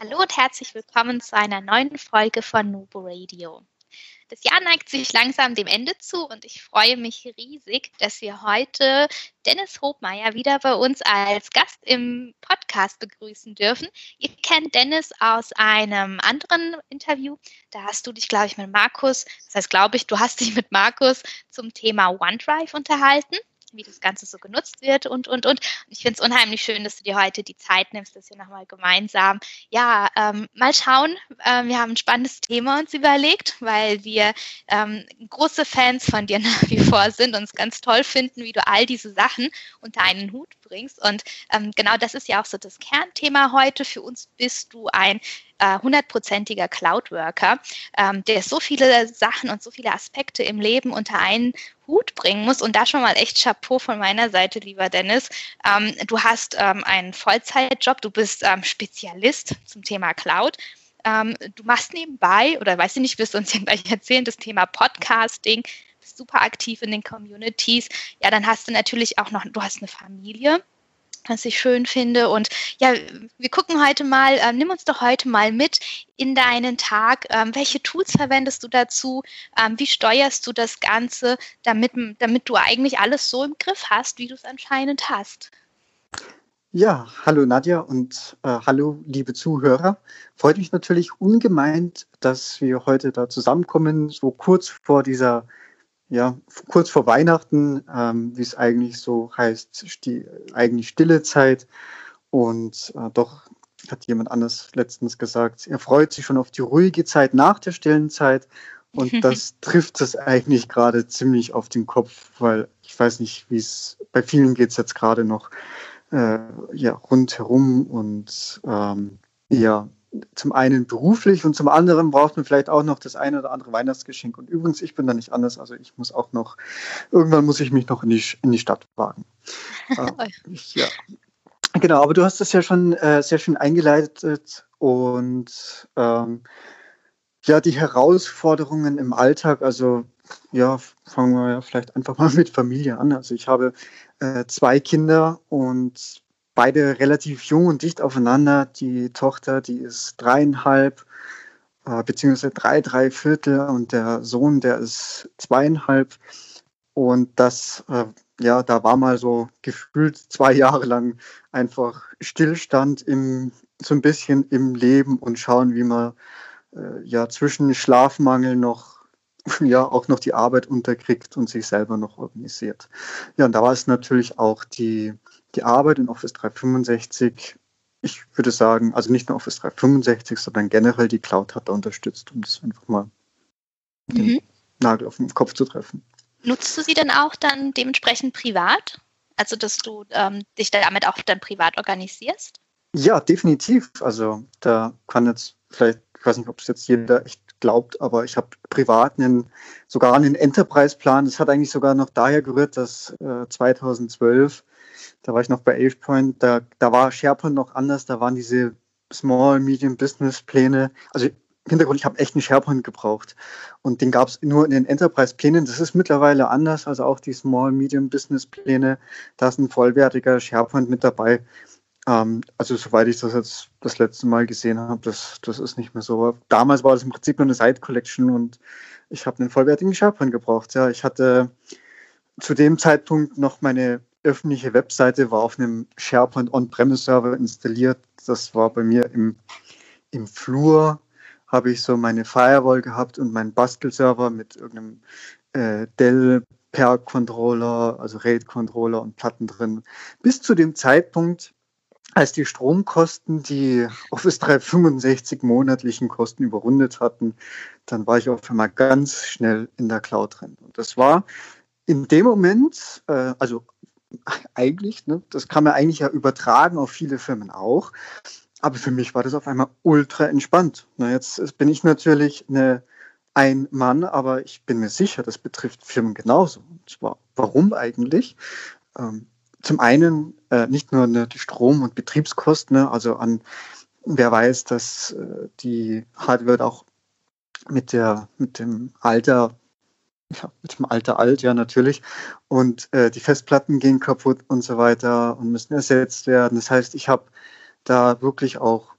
Hallo und herzlich willkommen zu einer neuen Folge von Nubo Radio. Das Jahr neigt sich langsam dem Ende zu und ich freue mich riesig, dass wir heute Dennis Hobmeier wieder bei uns als Gast im Podcast begrüßen dürfen. Ihr kennt Dennis aus einem anderen Interview. Da hast du dich, glaube ich, mit Markus, das heißt, glaube ich, du hast dich mit Markus zum Thema OneDrive unterhalten wie das Ganze so genutzt wird und, und, und. Ich finde es unheimlich schön, dass du dir heute die Zeit nimmst, dass wir nochmal gemeinsam, ja, ähm, mal schauen. Ähm, wir haben ein spannendes Thema uns überlegt, weil wir ähm, große Fans von dir nach wie vor sind und es ganz toll finden, wie du all diese Sachen unter einen Hut bringst. Und ähm, genau das ist ja auch so das Kernthema heute. Für uns bist du ein hundertprozentiger Cloud-Worker, ähm, der so viele Sachen und so viele Aspekte im Leben unter einen Hut bringen muss. Und da schon mal echt Chapeau von meiner Seite, lieber Dennis. Ähm, du hast ähm, einen Vollzeitjob, du bist ähm, Spezialist zum Thema Cloud. Ähm, du machst nebenbei, oder weiß ich nicht, wirst du uns ja gleich erzählen, das Thema Podcasting, bist super aktiv in den Communities. Ja, dann hast du natürlich auch noch, du hast eine Familie was ich schön finde. Und ja, wir gucken heute mal, äh, nimm uns doch heute mal mit in deinen Tag. Ähm, welche Tools verwendest du dazu? Ähm, wie steuerst du das Ganze, damit, damit du eigentlich alles so im Griff hast, wie du es anscheinend hast? Ja, hallo Nadja und äh, hallo liebe Zuhörer. Freut mich natürlich ungemein, dass wir heute da zusammenkommen, so kurz vor dieser ja, kurz vor Weihnachten, ähm, wie es eigentlich so heißt, die eigentlich stille Zeit. Und äh, doch hat jemand anders letztens gesagt, er freut sich schon auf die ruhige Zeit nach der stillen Zeit. Und das trifft es eigentlich gerade ziemlich auf den Kopf, weil ich weiß nicht, wie es bei vielen geht es jetzt gerade noch äh, ja, rundherum und ähm, ja, zum einen beruflich und zum anderen braucht man vielleicht auch noch das eine oder andere Weihnachtsgeschenk. Und übrigens, ich bin da nicht anders. Also ich muss auch noch, irgendwann muss ich mich noch in die, in die Stadt wagen. äh, ja. Genau, aber du hast das ja schon äh, sehr schön eingeleitet und ähm, ja, die Herausforderungen im Alltag, also ja, fangen wir ja vielleicht einfach mal mit Familie an. Also ich habe äh, zwei Kinder und beide relativ jung und dicht aufeinander. Die Tochter, die ist dreieinhalb, äh, beziehungsweise drei, drei Viertel und der Sohn, der ist zweieinhalb. Und das, äh, ja, da war mal so gefühlt zwei Jahre lang einfach Stillstand im, so ein bisschen im Leben und schauen, wie man äh, ja zwischen Schlafmangel noch ja auch noch die Arbeit unterkriegt und sich selber noch organisiert. Ja, und da war es natürlich auch die die Arbeit in Office 365, ich würde sagen, also nicht nur Office 365, sondern generell die Cloud hat da unterstützt, um das einfach mal mhm. den Nagel auf den Kopf zu treffen. Nutzt du sie dann auch dann dementsprechend privat? Also, dass du ähm, dich damit auch dann privat organisierst? Ja, definitiv. Also, da kann jetzt vielleicht, ich weiß nicht, ob es jetzt jeder echt glaubt, aber ich habe privat einen, sogar einen Enterprise-Plan. Das hat eigentlich sogar noch daher gerührt, dass äh, 2012 da war ich noch bei AvePoint, da, da war SharePoint noch anders, da waren diese Small, Medium Business Pläne. Also Hintergrund, ich habe echt einen SharePoint gebraucht. Und den gab es nur in den Enterprise-Plänen. Das ist mittlerweile anders, also auch die Small, Medium Business Pläne. Da ist ein vollwertiger SharePoint mit dabei. Ähm, also soweit ich das jetzt das letzte Mal gesehen habe, das, das ist nicht mehr so. Damals war das im Prinzip nur eine Side Collection und ich habe einen vollwertigen SharePoint gebraucht. Ja, ich hatte zu dem Zeitpunkt noch meine öffentliche Webseite war auf einem SharePoint On-Premise-Server installiert. Das war bei mir im, im Flur, habe ich so meine Firewall gehabt und meinen Bastel-Server mit irgendeinem äh, Dell per Controller, also RAID-Controller und Platten drin. Bis zu dem Zeitpunkt, als die Stromkosten die Office 365 monatlichen Kosten überrundet hatten, dann war ich auf einmal ganz schnell in der Cloud drin. Und das war in dem Moment, äh, also eigentlich, ne, das kann man eigentlich ja übertragen auf viele Firmen auch. aber für mich war das auf einmal ultra entspannt. Na, jetzt bin ich natürlich eine, ein Mann, aber ich bin mir sicher, das betrifft Firmen genauso. Und zwar, warum eigentlich? Ähm, zum einen äh, nicht nur ne, die Strom- und Betriebskosten, ne, also an wer weiß, dass äh, die Hardware auch mit der mit dem Alter ja, mit dem Alter alt, ja natürlich. Und äh, die Festplatten gehen kaputt und so weiter und müssen ersetzt werden. Das heißt, ich habe da wirklich auch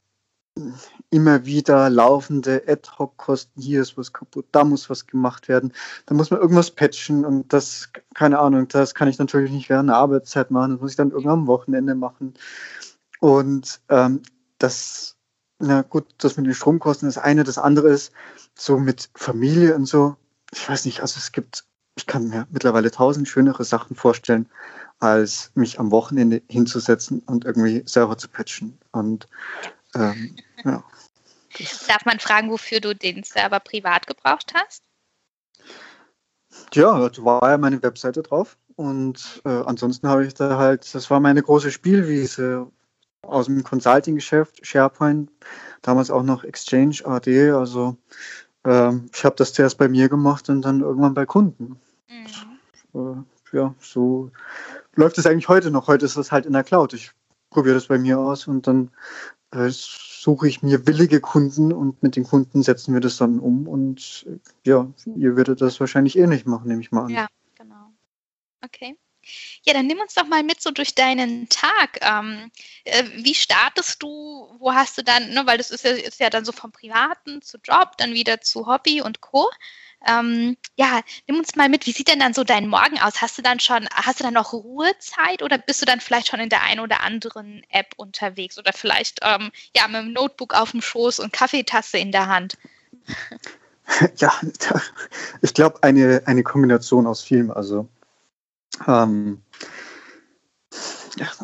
immer wieder laufende Ad-Hoc-Kosten. Hier ist was kaputt, da muss was gemacht werden. Da muss man irgendwas patchen und das, keine Ahnung, das kann ich natürlich nicht während der Arbeitszeit machen. Das muss ich dann irgendwann am Wochenende machen. Und ähm, das, na gut, das mit den Stromkosten ist eine. Das andere ist so mit Familie und so. Ich weiß nicht, also es gibt, ich kann mir mittlerweile tausend schönere Sachen vorstellen, als mich am Wochenende hinzusetzen und irgendwie Server zu patchen. Und ähm, ja. Darf man fragen, wofür du den Server privat gebraucht hast? Ja, da war ja meine Webseite drauf. Und äh, ansonsten habe ich da halt, das war meine große Spielwiese aus dem Consulting-Geschäft, SharePoint, damals auch noch Exchange AD. Also ähm, ich habe das zuerst bei mir gemacht und dann irgendwann bei Kunden. Mhm. Äh, ja, so läuft es eigentlich heute noch. Heute ist das halt in der Cloud. Ich probiere das bei mir aus und dann äh, suche ich mir willige Kunden und mit den Kunden setzen wir das dann um und äh, ja, ihr würdet das wahrscheinlich eh nicht machen, nehme ich mal an. Ja, genau. Okay. Ja, dann nimm uns doch mal mit so durch deinen Tag. Ähm, äh, wie startest du? Wo hast du dann, ne, weil das ist ja, ist ja dann so vom Privaten zu Job, dann wieder zu Hobby und Co. Ähm, ja, nimm uns mal mit, wie sieht denn dann so dein Morgen aus? Hast du dann schon, hast du dann noch Ruhezeit oder bist du dann vielleicht schon in der einen oder anderen App unterwegs oder vielleicht ähm, ja mit dem Notebook auf dem Schoß und Kaffeetasse in der Hand? Ja, ich glaube eine, eine Kombination aus vielem. Also ähm,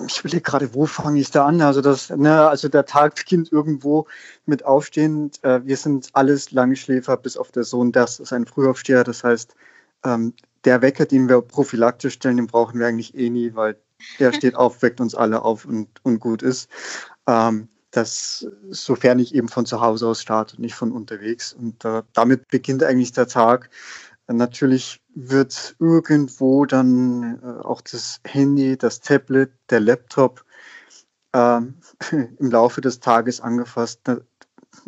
ich will gerade, wo fange ich da an? Also das, ne, also der Tag beginnt irgendwo mit Aufstehen. Äh, wir sind alles Langschläfer, bis auf der Sohn, das ist ein Frühaufsteher. Das heißt, ähm, der Wecker, den wir prophylaktisch stellen, den brauchen wir eigentlich eh nie, weil der steht auf, weckt uns alle auf und, und gut ist. Ähm, das, sofern ich eben von zu Hause aus starte, nicht von unterwegs. Und äh, damit beginnt eigentlich der Tag. Natürlich wird irgendwo dann äh, auch das Handy, das Tablet, der Laptop äh, im Laufe des Tages angefasst.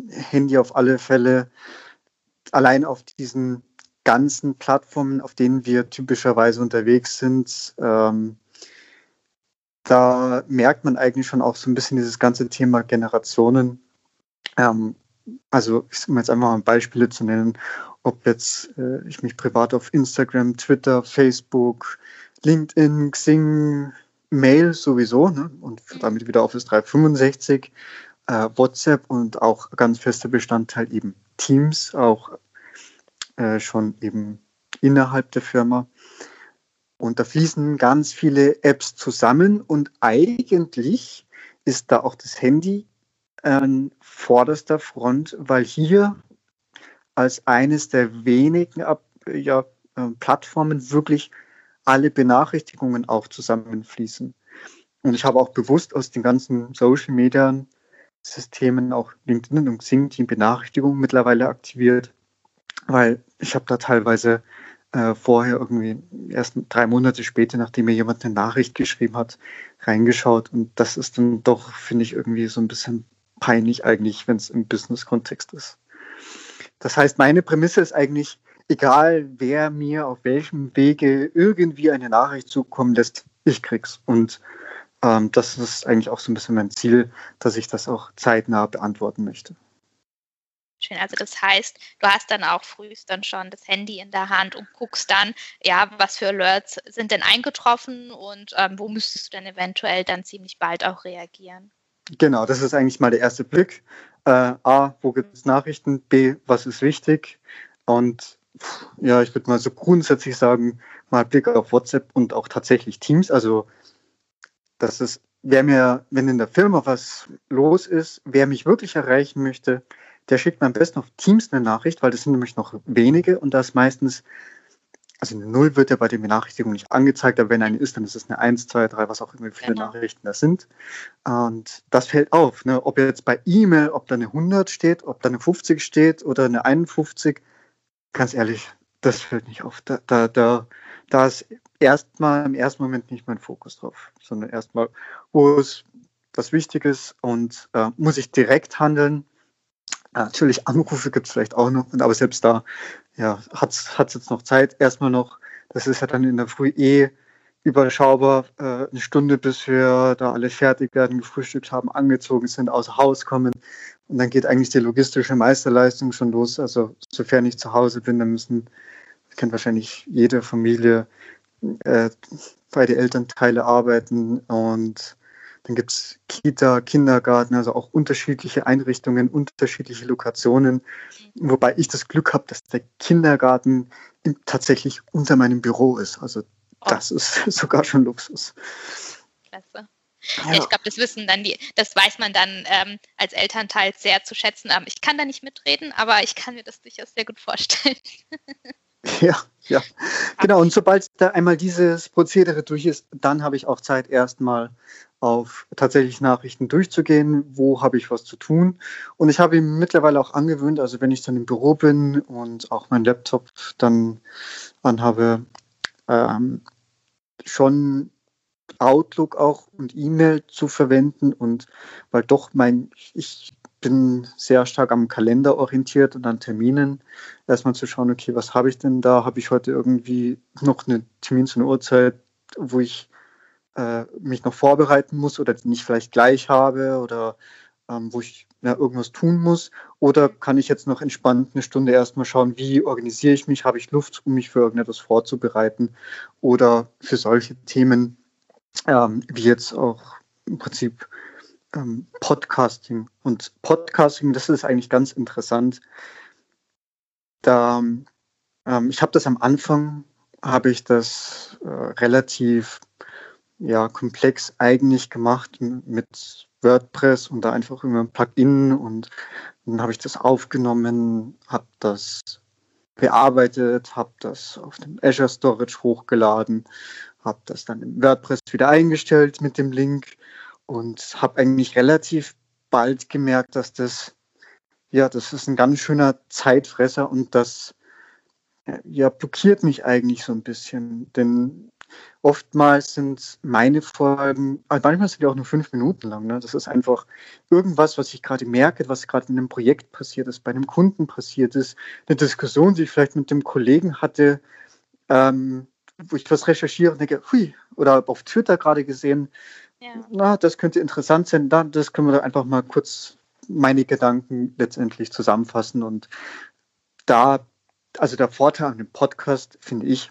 Handy auf alle Fälle. Allein auf diesen ganzen Plattformen, auf denen wir typischerweise unterwegs sind, ähm, da merkt man eigentlich schon auch so ein bisschen dieses ganze Thema Generationen. Ähm, also, um jetzt einfach mal Beispiele zu nennen, ob jetzt äh, ich mich privat auf Instagram, Twitter, Facebook, LinkedIn, Xing, Mail sowieso ne? und damit wieder Office 365, äh, WhatsApp und auch ganz fester Bestandteil eben Teams, auch äh, schon eben innerhalb der Firma. Und da fließen ganz viele Apps zusammen und eigentlich ist da auch das Handy an vorderster Front, weil hier als eines der wenigen ja, ähm, Plattformen wirklich alle Benachrichtigungen auch zusammenfließen. Und ich habe auch bewusst aus den ganzen Social Media Systemen, auch LinkedIn und Xing, die Benachrichtigungen mittlerweile aktiviert, weil ich habe da teilweise äh, vorher irgendwie erst drei Monate später, nachdem mir jemand eine Nachricht geschrieben hat, reingeschaut. Und das ist dann doch, finde ich, irgendwie so ein bisschen peinlich eigentlich, wenn es im Business-Kontext ist. Das heißt, meine Prämisse ist eigentlich, egal wer mir auf welchem Wege irgendwie eine Nachricht zukommen lässt, ich krieg's. Und ähm, das ist eigentlich auch so ein bisschen mein Ziel, dass ich das auch zeitnah beantworten möchte. Schön, also das heißt, du hast dann auch frühst dann schon das Handy in der Hand und guckst dann, ja, was für Alerts sind denn eingetroffen und ähm, wo müsstest du dann eventuell dann ziemlich bald auch reagieren. Genau, das ist eigentlich mal der erste Blick. Äh, A, wo gibt es Nachrichten? B, was ist wichtig? Und ja, ich würde mal so grundsätzlich sagen, mal Blick auf WhatsApp und auch tatsächlich Teams. Also, das ist, wer mir, wenn in der Firma was los ist, wer mich wirklich erreichen möchte, der schickt mir am besten auf Teams eine Nachricht, weil das sind nämlich noch wenige und da ist meistens also eine Null wird ja bei den Benachrichtigungen nicht angezeigt, aber wenn eine ist, dann ist es eine 1, 2, 3, was auch immer, viele genau. Nachrichten das sind. Und das fällt auf, ne? ob jetzt bei E-Mail, ob da eine 100 steht, ob da eine 50 steht oder eine 51, ganz ehrlich, das fällt nicht auf. Da, da, da, da ist erstmal im ersten Moment nicht mein Fokus drauf, sondern erstmal, wo es was Wichtiges und äh, muss ich direkt handeln. Äh, natürlich Anrufe gibt es vielleicht auch noch, aber selbst da ja, hat es jetzt noch Zeit. Erstmal noch, das ist ja dann in der Früh eh überschaubar, äh, eine Stunde, bis wir da alle fertig werden, gefrühstückt haben, angezogen sind, außer Haus kommen. Und dann geht eigentlich die logistische Meisterleistung schon los. Also sofern ich zu Hause bin, dann müssen, kennt wahrscheinlich jede Familie, äh, beide Elternteile arbeiten und dann gibt es Kita, Kindergarten, also auch unterschiedliche Einrichtungen, unterschiedliche Lokationen. Wobei ich das Glück habe, dass der Kindergarten tatsächlich unter meinem Büro ist. Also oh. das ist sogar schon Luxus. Klasse. Ja. Ich glaube, das wissen dann die, das weiß man dann ähm, als Elternteil sehr zu schätzen. Ich kann da nicht mitreden, aber ich kann mir das durchaus sehr gut vorstellen. Ja, ja. Genau. Und sobald da einmal dieses Prozedere durch ist, dann habe ich auch Zeit, erstmal auf tatsächlich Nachrichten durchzugehen, wo habe ich was zu tun. Und ich habe ihm mittlerweile auch angewöhnt, also wenn ich dann im Büro bin und auch meinen Laptop dann anhabe, ähm, schon Outlook auch und E-Mail zu verwenden und weil doch mein, ich bin sehr stark am Kalender orientiert und an Terminen. Erstmal zu schauen, okay, was habe ich denn da? Habe ich heute irgendwie noch einen Termin zu einer Uhrzeit, wo ich äh, mich noch vorbereiten muss oder die nicht vielleicht gleich habe oder ähm, wo ich ja, irgendwas tun muss? Oder kann ich jetzt noch entspannt eine Stunde erstmal schauen, wie organisiere ich mich? Habe ich Luft, um mich für irgendetwas vorzubereiten? Oder für solche Themen, ähm, wie jetzt auch im Prinzip ähm, Podcasting. Und Podcasting, das ist eigentlich ganz interessant. Da, ähm, ich habe das am Anfang, habe ich das äh, relativ ja, komplex eigentlich gemacht mit WordPress und da einfach immer ein Plugin und dann habe ich das aufgenommen, habe das bearbeitet, habe das auf dem Azure Storage hochgeladen, habe das dann im WordPress wieder eingestellt mit dem Link und habe eigentlich relativ bald gemerkt, dass das, ja, das ist ein ganz schöner Zeitfresser und das ja, blockiert mich eigentlich so ein bisschen. Denn oftmals sind meine Folgen, also manchmal sind die auch nur fünf Minuten lang. Ne? Das ist einfach irgendwas, was ich gerade merke, was gerade in einem Projekt passiert ist, bei einem Kunden passiert ist, eine Diskussion, die ich vielleicht mit dem Kollegen hatte, ähm, wo ich was recherchiere und denke, hui, oder auf Twitter gerade gesehen, ja. Na, das könnte interessant sein. Da, das können wir einfach mal kurz meine Gedanken letztendlich zusammenfassen. Und da, also der Vorteil an dem Podcast, finde ich,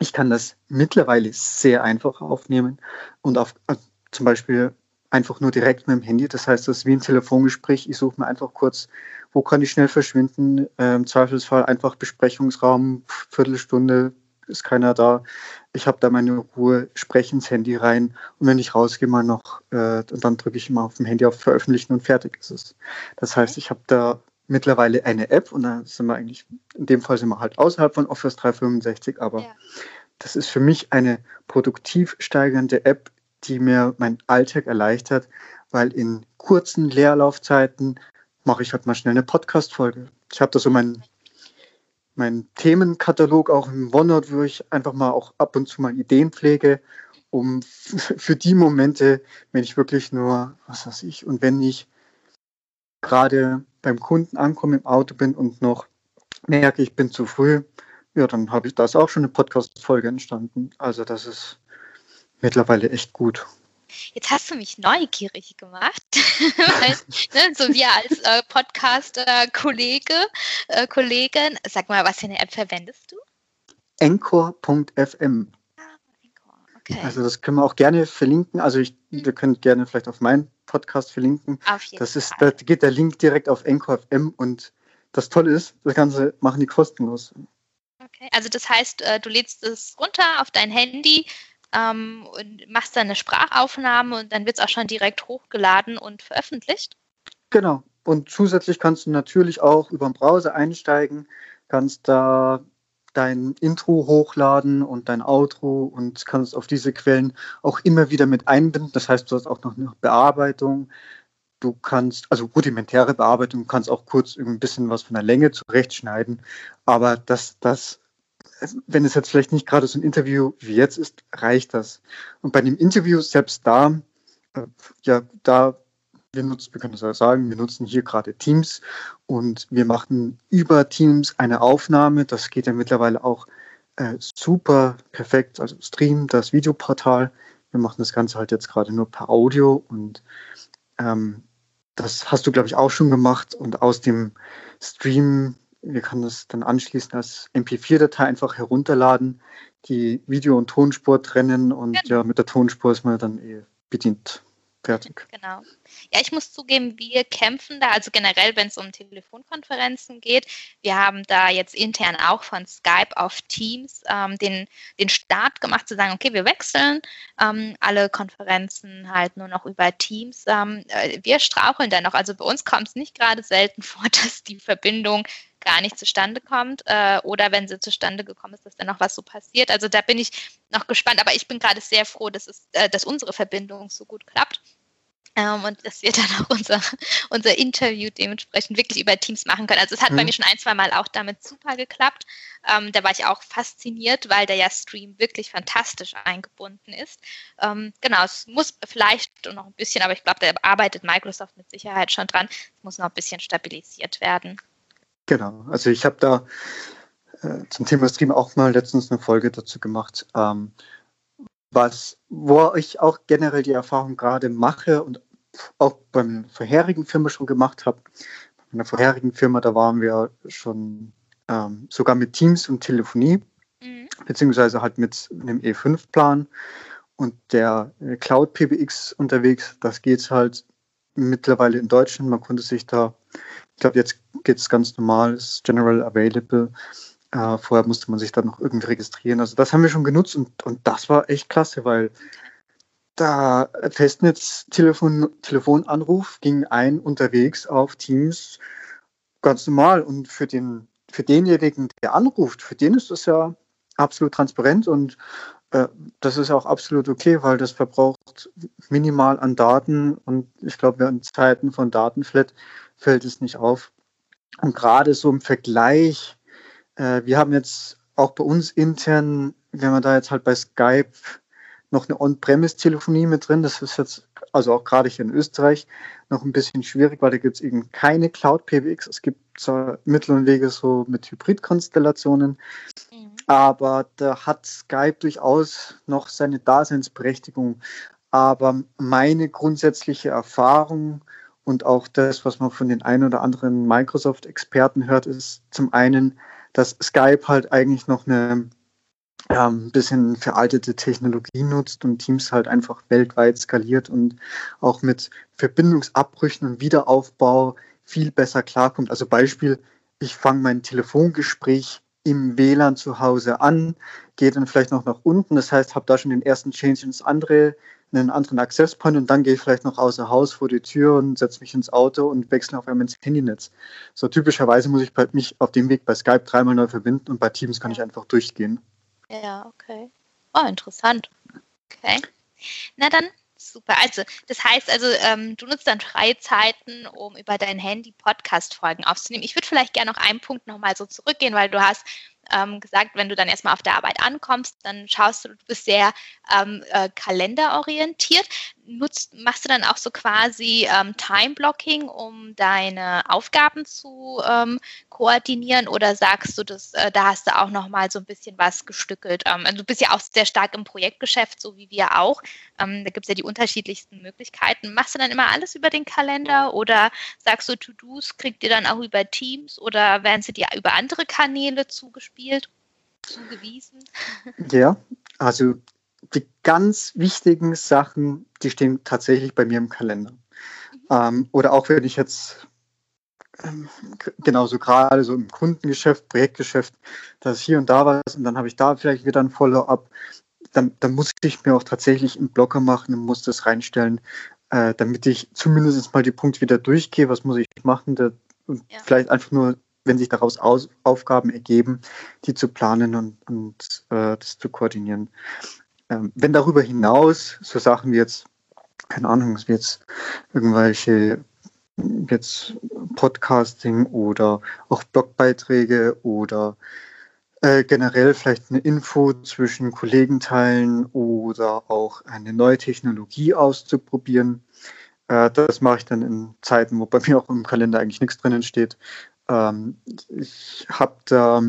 ich kann das mittlerweile sehr einfach aufnehmen und auf also zum Beispiel einfach nur direkt mit dem Handy. Das heißt, das ist wie ein Telefongespräch. Ich suche mir einfach kurz, wo kann ich schnell verschwinden? Im Zweifelsfall einfach Besprechungsraum, Viertelstunde, ist keiner da. Ich habe da meine Ruhe, spreche ins Handy rein und wenn ich rausgehe, mal noch, äh, dann drücke ich immer auf dem Handy auf Veröffentlichen und fertig ist es. Das heißt, ich habe da mittlerweile eine App und da sind wir eigentlich, in dem Fall sind wir halt außerhalb von Office 365, aber ja. das ist für mich eine produktiv steigernde App, die mir meinen Alltag erleichtert, weil in kurzen Leerlaufzeiten mache ich halt mal schnell eine Podcast-Folge. Ich habe da so mein, meinen Themenkatalog auch im OneNote, wo ich einfach mal auch ab und zu mal Ideen pflege, um für die Momente, wenn ich wirklich nur, was weiß ich, und wenn ich gerade beim Kunden ankomme, im Auto bin und noch merke, ich bin zu früh, ja, dann habe ich das auch schon eine Podcast-Folge entstanden. Also das ist mittlerweile echt gut. Jetzt hast du mich neugierig gemacht, Weil, ne, so wir als äh, Podcaster-Kollege, äh, Kollegin, sag mal, was für eine App verwendest du? Encore.fm. Ah, okay. Also das können wir auch gerne verlinken. Also ich, mhm. wir können gerne vielleicht auf meinen Podcast verlinken. Auf jeden das ist, Fall. da geht der Link direkt auf Encore.fm und das Tolle ist, das Ganze machen die kostenlos. Okay, also das heißt, äh, du lädst es runter auf dein Handy, ähm, und machst dann eine Sprachaufnahme und dann wird es auch schon direkt hochgeladen und veröffentlicht. Genau. Und zusätzlich kannst du natürlich auch über den Browser einsteigen, kannst da dein Intro hochladen und dein Outro und kannst auf diese Quellen auch immer wieder mit einbinden. Das heißt, du hast auch noch eine Bearbeitung. Du kannst, also rudimentäre Bearbeitung, kannst auch kurz ein bisschen was von der Länge zurechtschneiden. Aber das, das, wenn es jetzt vielleicht nicht gerade so ein Interview wie jetzt ist, reicht das. Und bei dem Interview selbst da, äh, ja, da wir nutzen, wir können das sagen, wir nutzen hier gerade Teams und wir machen über Teams eine Aufnahme. Das geht ja mittlerweile auch äh, super perfekt. Also Stream, das Videoportal. Wir machen das Ganze halt jetzt gerade nur per Audio und ähm, das hast du, glaube ich, auch schon gemacht. Und aus dem Stream, wir können das dann anschließend als MP4-Datei einfach herunterladen, die Video- und Tonspur trennen und genau. ja, mit der Tonspur ist man dann eh bedient. Fertig. Genau. Ja, ich muss zugeben, wir kämpfen da, also generell, wenn es um Telefonkonferenzen geht. Wir haben da jetzt intern auch von Skype auf Teams ähm, den, den Start gemacht, zu sagen, okay, wir wechseln ähm, alle Konferenzen halt nur noch über Teams. Ähm, äh, wir straucheln da noch. Also bei uns kommt es nicht gerade selten vor, dass die Verbindung gar nicht zustande kommt äh, oder wenn sie zustande gekommen ist, dass dann noch was so passiert. Also da bin ich noch gespannt, aber ich bin gerade sehr froh, dass, es, äh, dass unsere Verbindung so gut klappt. Ähm, und dass wir dann auch unser, unser Interview dementsprechend wirklich über Teams machen können. Also es hat mhm. bei mir schon ein, zwei Mal auch damit super geklappt. Ähm, da war ich auch fasziniert, weil der ja Stream wirklich fantastisch eingebunden ist. Ähm, genau, es muss vielleicht noch ein bisschen, aber ich glaube, da arbeitet Microsoft mit Sicherheit schon dran. Es muss noch ein bisschen stabilisiert werden. Genau, also ich habe da äh, zum Thema Stream auch mal letztens eine Folge dazu gemacht, ähm, was, wo ich auch generell die Erfahrung gerade mache und auch beim vorherigen Firma schon gemacht habe. Bei meiner vorherigen Firma, da waren wir schon ähm, sogar mit Teams und Telefonie, mhm. beziehungsweise halt mit einem E5-Plan und der äh, Cloud PBX unterwegs. Das geht halt mittlerweile in Deutschland. Man konnte sich da ich glaube, jetzt geht es ganz normal, ist general available. Äh, vorher musste man sich dann noch irgendwie registrieren. Also das haben wir schon genutzt und, und das war echt klasse, weil da Festnetz-Telefon, Telefonanruf ging ein unterwegs auf Teams ganz normal und für den für denjenigen, der anruft, für den ist das ja absolut transparent und äh, das ist auch absolut okay, weil das verbraucht minimal an Daten und ich glaube, in Zeiten von Datenflat fällt es nicht auf. Und gerade so im Vergleich, äh, wir haben jetzt auch bei uns intern, wenn man da jetzt halt bei Skype noch eine On-Premise-Telefonie mit drin, das ist jetzt, also auch gerade hier in Österreich, noch ein bisschen schwierig, weil da gibt es eben keine Cloud-PBX. Es gibt zwar Mittel und Wege so mit Hybrid-Konstellationen, mhm. aber da hat Skype durchaus noch seine Daseinsberechtigung. Aber meine grundsätzliche Erfahrung und auch das, was man von den ein oder anderen Microsoft-Experten hört, ist zum einen, dass Skype halt eigentlich noch eine ja, ein bisschen veraltete Technologie nutzt und Teams halt einfach weltweit skaliert und auch mit Verbindungsabbrüchen und Wiederaufbau viel besser klarkommt. Also Beispiel, ich fange mein Telefongespräch im WLAN zu Hause an, gehe dann vielleicht noch nach unten, das heißt, habe da schon den ersten Change ins andere einen anderen Access Point und dann gehe ich vielleicht noch außer Haus vor die Tür und setze mich ins Auto und wechsle auf einmal ins Handynetz. So typischerweise muss ich mich auf dem Weg bei Skype dreimal neu verbinden und bei Teams kann ich einfach durchgehen. Ja, okay. Oh, interessant. Okay. Na dann, super. Also, das heißt also, ähm, du nutzt dann Freizeiten, um über dein Handy Podcast-Folgen aufzunehmen. Ich würde vielleicht gerne noch einen Punkt nochmal so zurückgehen, weil du hast ähm, gesagt, wenn du dann erstmal auf der Arbeit ankommst, dann schaust du, du bist sehr ähm, äh, kalenderorientiert. Nutzt, machst du dann auch so quasi ähm, Time-Blocking, um deine Aufgaben zu ähm, koordinieren oder sagst du, dass, äh, da hast du auch nochmal so ein bisschen was gestückelt? Ähm, also du bist ja auch sehr stark im Projektgeschäft, so wie wir auch. Ähm, da gibt es ja die unterschiedlichsten Möglichkeiten. Machst du dann immer alles über den Kalender oder sagst du, To-Dos kriegt ihr dann auch über Teams oder werden sie dir über andere Kanäle zugespielt? zugespielt, zugewiesen? Ja, also die ganz wichtigen Sachen, die stehen tatsächlich bei mir im Kalender. Mhm. Ähm, oder auch wenn ich jetzt ähm, genauso gerade so im Kundengeschäft, Projektgeschäft, da ist hier und da was und dann habe ich da vielleicht wieder ein Follow-up. Dann, dann, muss ich mir auch tatsächlich einen Blocker machen und muss das reinstellen, äh, damit ich zumindest mal die Punkte wieder durchgehe, was muss ich machen, und ja. vielleicht einfach nur wenn sich daraus Aus Aufgaben ergeben, die zu planen und, und äh, das zu koordinieren. Ähm, wenn darüber hinaus so Sachen wie jetzt, keine Ahnung, wie jetzt irgendwelche jetzt Podcasting oder auch Blogbeiträge oder äh, generell vielleicht eine Info zwischen Kollegen teilen oder auch eine neue Technologie auszuprobieren. Äh, das mache ich dann in Zeiten, wo bei mir auch im Kalender eigentlich nichts drinnen steht. Ähm, ich habe da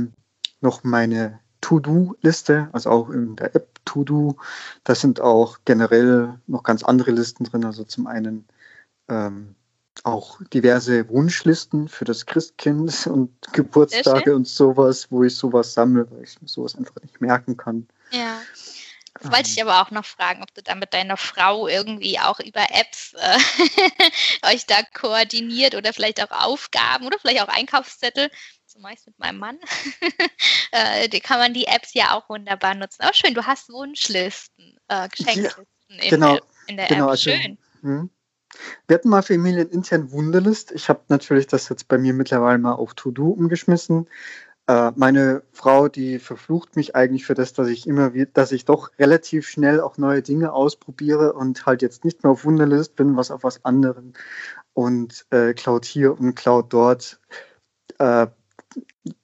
noch meine To-Do-Liste, also auch in der App To-Do. Da sind auch generell noch ganz andere Listen drin. Also zum einen ähm, auch diverse Wunschlisten für das Christkind und Geburtstage und sowas, wo ich sowas sammle, weil ich sowas einfach nicht merken kann. Ja. Das wollte ich ähm. aber auch noch fragen, ob du da mit deiner Frau irgendwie auch über Apps äh, euch da koordiniert oder vielleicht auch Aufgaben oder vielleicht auch Einkaufszettel. Ich mit meinem Mann. äh, die kann man die Apps ja auch wunderbar nutzen. Auch schön, du hast Wunschlisten, äh, Geschenklisten ja, in, genau, der, in der genau, App. Also, schön. Hm. Wir hatten mal familienintern Wunderlist. Ich habe natürlich das jetzt bei mir mittlerweile mal auf To-Do umgeschmissen. Äh, meine Frau, die verflucht mich eigentlich für das, dass ich immer wieder, dass ich doch relativ schnell auch neue Dinge ausprobiere und halt jetzt nicht mehr auf Wunderlist bin, was auf was anderem. Und äh, Cloud hier und Cloud dort. Äh,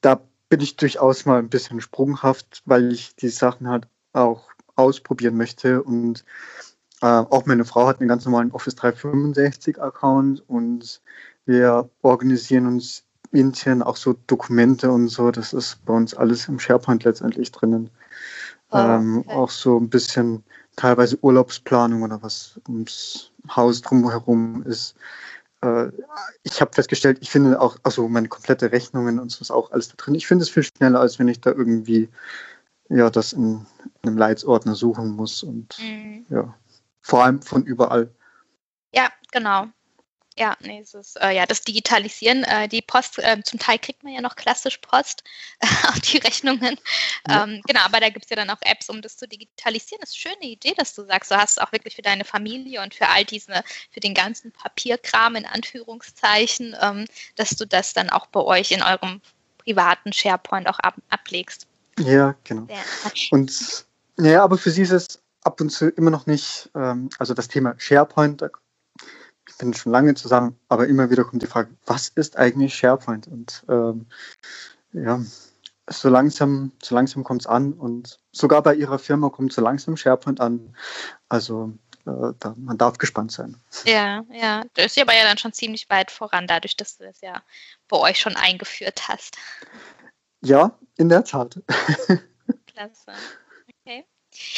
da bin ich durchaus mal ein bisschen sprunghaft, weil ich die Sachen halt auch ausprobieren möchte und äh, auch meine Frau hat einen ganz normalen Office 365 Account und wir organisieren uns intern auch so Dokumente und so. Das ist bei uns alles im SharePoint letztendlich drinnen. Oh, ähm, okay. Auch so ein bisschen teilweise Urlaubsplanung oder was ums Haus drumherum ist. Äh, ich habe festgestellt, ich finde auch, also meine komplette Rechnungen und so ist auch alles da drin. Ich finde es viel schneller, als wenn ich da irgendwie ja das in, in einem Leitsordner suchen muss und mhm. ja vor allem von überall. Ja, genau. Ja, nee, es ist, äh, ja, das Digitalisieren, äh, die Post, äh, zum Teil kriegt man ja noch klassisch Post auf die Rechnungen. Ja. Ähm, genau, aber da gibt es ja dann auch Apps, um das zu digitalisieren. Das ist eine schöne Idee, dass du sagst, du hast es auch wirklich für deine Familie und für all diese, für den ganzen Papierkram in Anführungszeichen, ähm, dass du das dann auch bei euch in eurem privaten SharePoint auch ab, ablegst. Ja, genau. Und ja, aber für sie ist es ab und zu immer noch nicht, ähm, also das Thema SharePoint, da, ich bin schon lange zusammen, aber immer wieder kommt die Frage, was ist eigentlich SharePoint? Und ähm, ja, so langsam, so langsam kommt es an und sogar bei ihrer Firma kommt so langsam SharePoint an. Also äh, da, man darf gespannt sein. Ja, ja. Das ist ja aber ja dann schon ziemlich weit voran, dadurch, dass du das ja bei euch schon eingeführt hast. Ja, in der Tat. Klasse.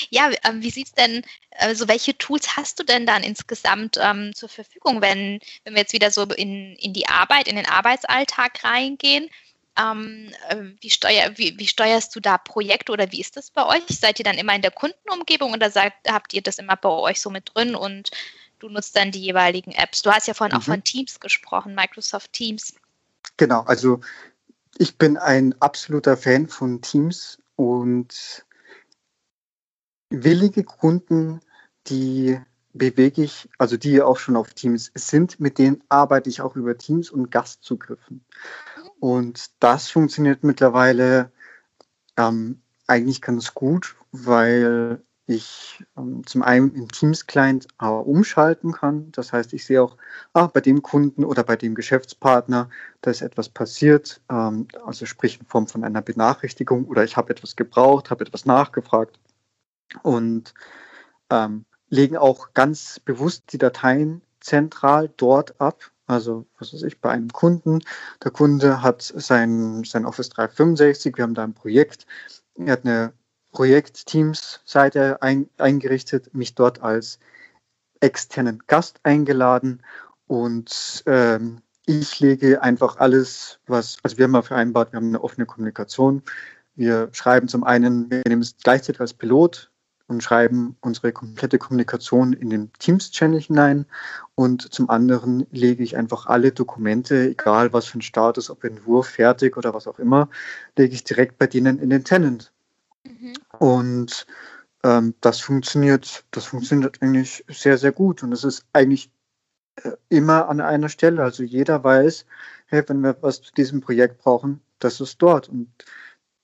Ja, ähm, wie sieht es denn, also welche Tools hast du denn dann insgesamt ähm, zur Verfügung, wenn, wenn wir jetzt wieder so in, in die Arbeit, in den Arbeitsalltag reingehen? Ähm, äh, wie, steuer, wie, wie, steuerst du da Projekte oder wie ist das bei euch? Seid ihr dann immer in der Kundenumgebung oder sagt, habt ihr das immer bei euch so mit drin und du nutzt dann die jeweiligen Apps? Du hast ja vorhin mhm. auch von Teams gesprochen, Microsoft Teams. Genau, also ich bin ein absoluter Fan von Teams und willige Kunden, die bewege ich, also die auch schon auf Teams sind, mit denen arbeite ich auch über Teams und Gastzugriffen. Und das funktioniert mittlerweile ähm, eigentlich ganz gut, weil ich ähm, zum einen im Teams-Client äh, umschalten kann. Das heißt, ich sehe auch, ah, bei dem Kunden oder bei dem Geschäftspartner, da ist etwas passiert, ähm, also sprich in Form von einer Benachrichtigung oder ich habe etwas gebraucht, habe etwas nachgefragt und ähm, legen auch ganz bewusst die Dateien zentral dort ab. Also, was weiß ich, bei einem Kunden. Der Kunde hat sein, sein Office 365, wir haben da ein Projekt. Er hat eine Projekt-Teams-Seite ein, eingerichtet, mich dort als externen Gast eingeladen und ähm, ich lege einfach alles, was, also wir haben mal vereinbart, wir haben eine offene Kommunikation. Wir schreiben zum einen, wir nehmen es gleichzeitig als Pilot, und schreiben unsere komplette Kommunikation in den Teams-Channel hinein. Und zum anderen lege ich einfach alle Dokumente, egal was für ein Status, ob Entwurf, fertig oder was auch immer, lege ich direkt bei denen in den Tenant. Mhm. Und ähm, das funktioniert, das funktioniert eigentlich sehr, sehr gut. Und es ist eigentlich äh, immer an einer Stelle. Also jeder weiß, hey, wenn wir was zu diesem Projekt brauchen, das ist dort. Und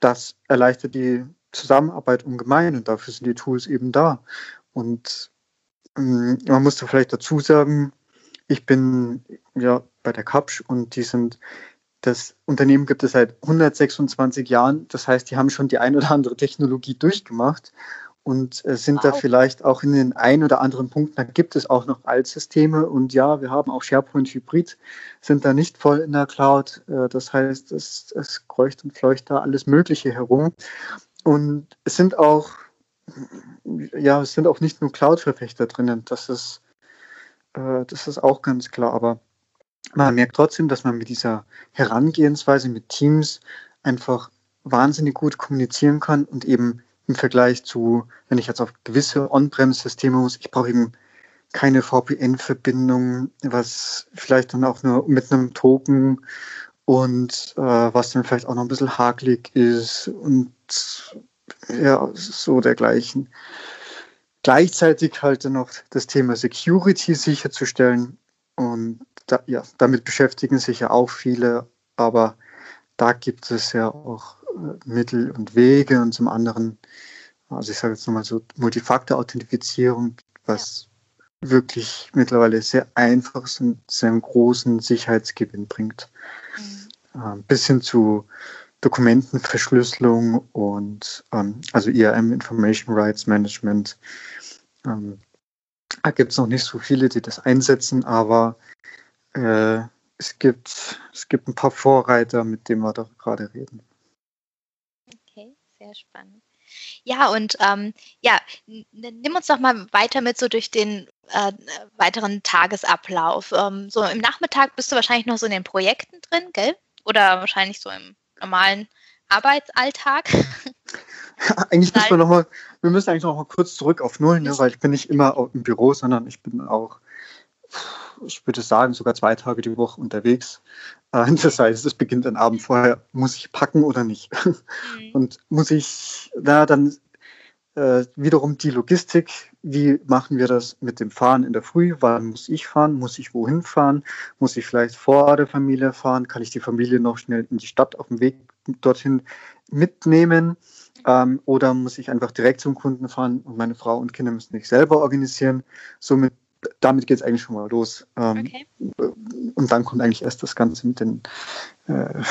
das erleichtert die Zusammenarbeit ungemein und dafür sind die Tools eben da. Und ähm, man musste vielleicht dazu sagen, ich bin ja bei der Kapsch und die sind, das Unternehmen gibt es seit 126 Jahren. Das heißt, die haben schon die ein oder andere Technologie durchgemacht und äh, sind wow. da vielleicht auch in den ein oder anderen Punkten, da gibt es auch noch Altsysteme und ja, wir haben auch SharePoint Hybrid, sind da nicht voll in der Cloud. Äh, das heißt, es, es kreucht und fleucht da alles Mögliche herum. Und es sind auch, ja, es sind auch nicht nur Cloud-Verfechter drinnen. Das ist, äh, das ist auch ganz klar. Aber man merkt trotzdem, dass man mit dieser Herangehensweise mit Teams einfach wahnsinnig gut kommunizieren kann und eben im Vergleich zu, wenn ich jetzt auf gewisse On-Prem-Systeme muss, ich brauche eben keine VPN-Verbindung, was vielleicht dann auch nur mit einem Token und äh, was dann vielleicht auch noch ein bisschen hakelig ist und ja, so dergleichen. Gleichzeitig halt dann noch das Thema Security sicherzustellen und da, ja, damit beschäftigen sich ja auch viele, aber da gibt es ja auch äh, Mittel und Wege und zum anderen, also ich sage jetzt nochmal so Multifaktor-Authentifizierung, was. Wirklich mittlerweile sehr einfach ist und sehr einen großen Sicherheitsgewinn bringt. Mhm. Ähm, bis hin zu Dokumentenverschlüsselung und ähm, also IAM Information Rights Management. Ähm, da gibt es noch nicht so viele, die das einsetzen, aber äh, es, gibt, es gibt ein paar Vorreiter, mit denen wir da gerade reden. Okay, sehr spannend. Ja, und ähm, ja, nimm uns doch mal weiter mit so durch den äh, weiteren Tagesablauf. Ähm, so im Nachmittag bist du wahrscheinlich noch so in den Projekten drin, gell? Oder wahrscheinlich so im normalen Arbeitsalltag? eigentlich müssen wir noch mal, wir müssen eigentlich noch mal kurz zurück auf Null, ne, weil ich bin nicht immer im Büro, sondern ich bin auch, ich würde sagen, sogar zwei Tage die Woche unterwegs. Äh, das heißt, es beginnt ein Abend vorher, muss ich packen oder nicht? Mhm. Und muss ich, na, dann äh, wiederum die Logistik, wie machen wir das mit dem Fahren in der Früh? Wann muss ich fahren? Muss ich wohin fahren? Muss ich vielleicht vor der Familie fahren? Kann ich die Familie noch schnell in die Stadt auf dem Weg dorthin mitnehmen? Ähm, oder muss ich einfach direkt zum Kunden fahren und meine Frau und Kinder müssen sich selber organisieren? Somit, damit geht es eigentlich schon mal los. Ähm, okay. Und dann kommt eigentlich erst das Ganze mit den, äh,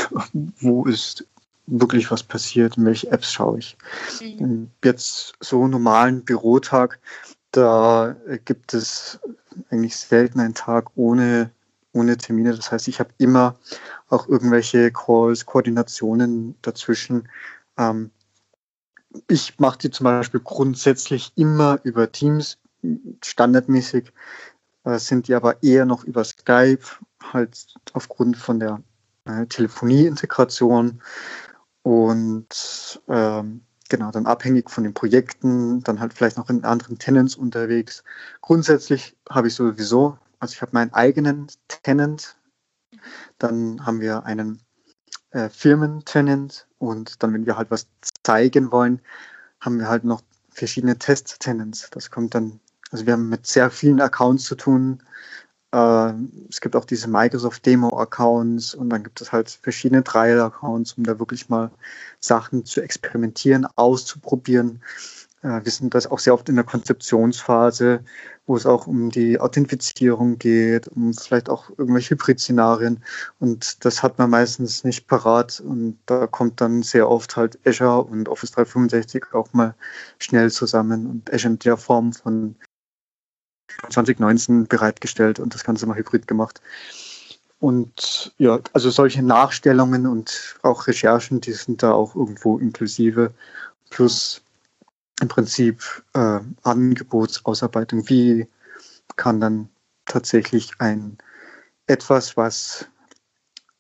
wo ist wirklich was passiert, in welche Apps schaue ich. Mhm. Jetzt so einen normalen Bürotag, da gibt es eigentlich selten einen Tag ohne, ohne Termine. Das heißt, ich habe immer auch irgendwelche Calls, Koordinationen dazwischen. Ähm, ich mache die zum Beispiel grundsätzlich immer über Teams, standardmäßig äh, sind die aber eher noch über Skype, halt aufgrund von der äh, Telefonie-Integration. Und ähm, genau, dann abhängig von den Projekten, dann halt vielleicht noch in anderen Tenants unterwegs. Grundsätzlich habe ich sowieso, also ich habe meinen eigenen Tenant, dann haben wir einen äh, Firmen-Tenant und dann, wenn wir halt was zeigen wollen, haben wir halt noch verschiedene Test-Tenants. Das kommt dann, also wir haben mit sehr vielen Accounts zu tun, äh, es gibt auch diese Microsoft Demo-Accounts und dann gibt es halt verschiedene Trial-Accounts, um da wirklich mal Sachen zu experimentieren, auszuprobieren. Äh, wir sind das auch sehr oft in der Konzeptionsphase, wo es auch um die Authentifizierung geht, um vielleicht auch irgendwelche Hybrid-Szenarien. Und das hat man meistens nicht parat. Und da kommt dann sehr oft halt Azure und Office 365 auch mal schnell zusammen. Und Azure in der Form von 2019 bereitgestellt und das Ganze mal hybrid gemacht. Und ja, also solche Nachstellungen und auch Recherchen, die sind da auch irgendwo inklusive. Plus im Prinzip äh, Angebotsausarbeitung. Wie kann dann tatsächlich ein etwas, was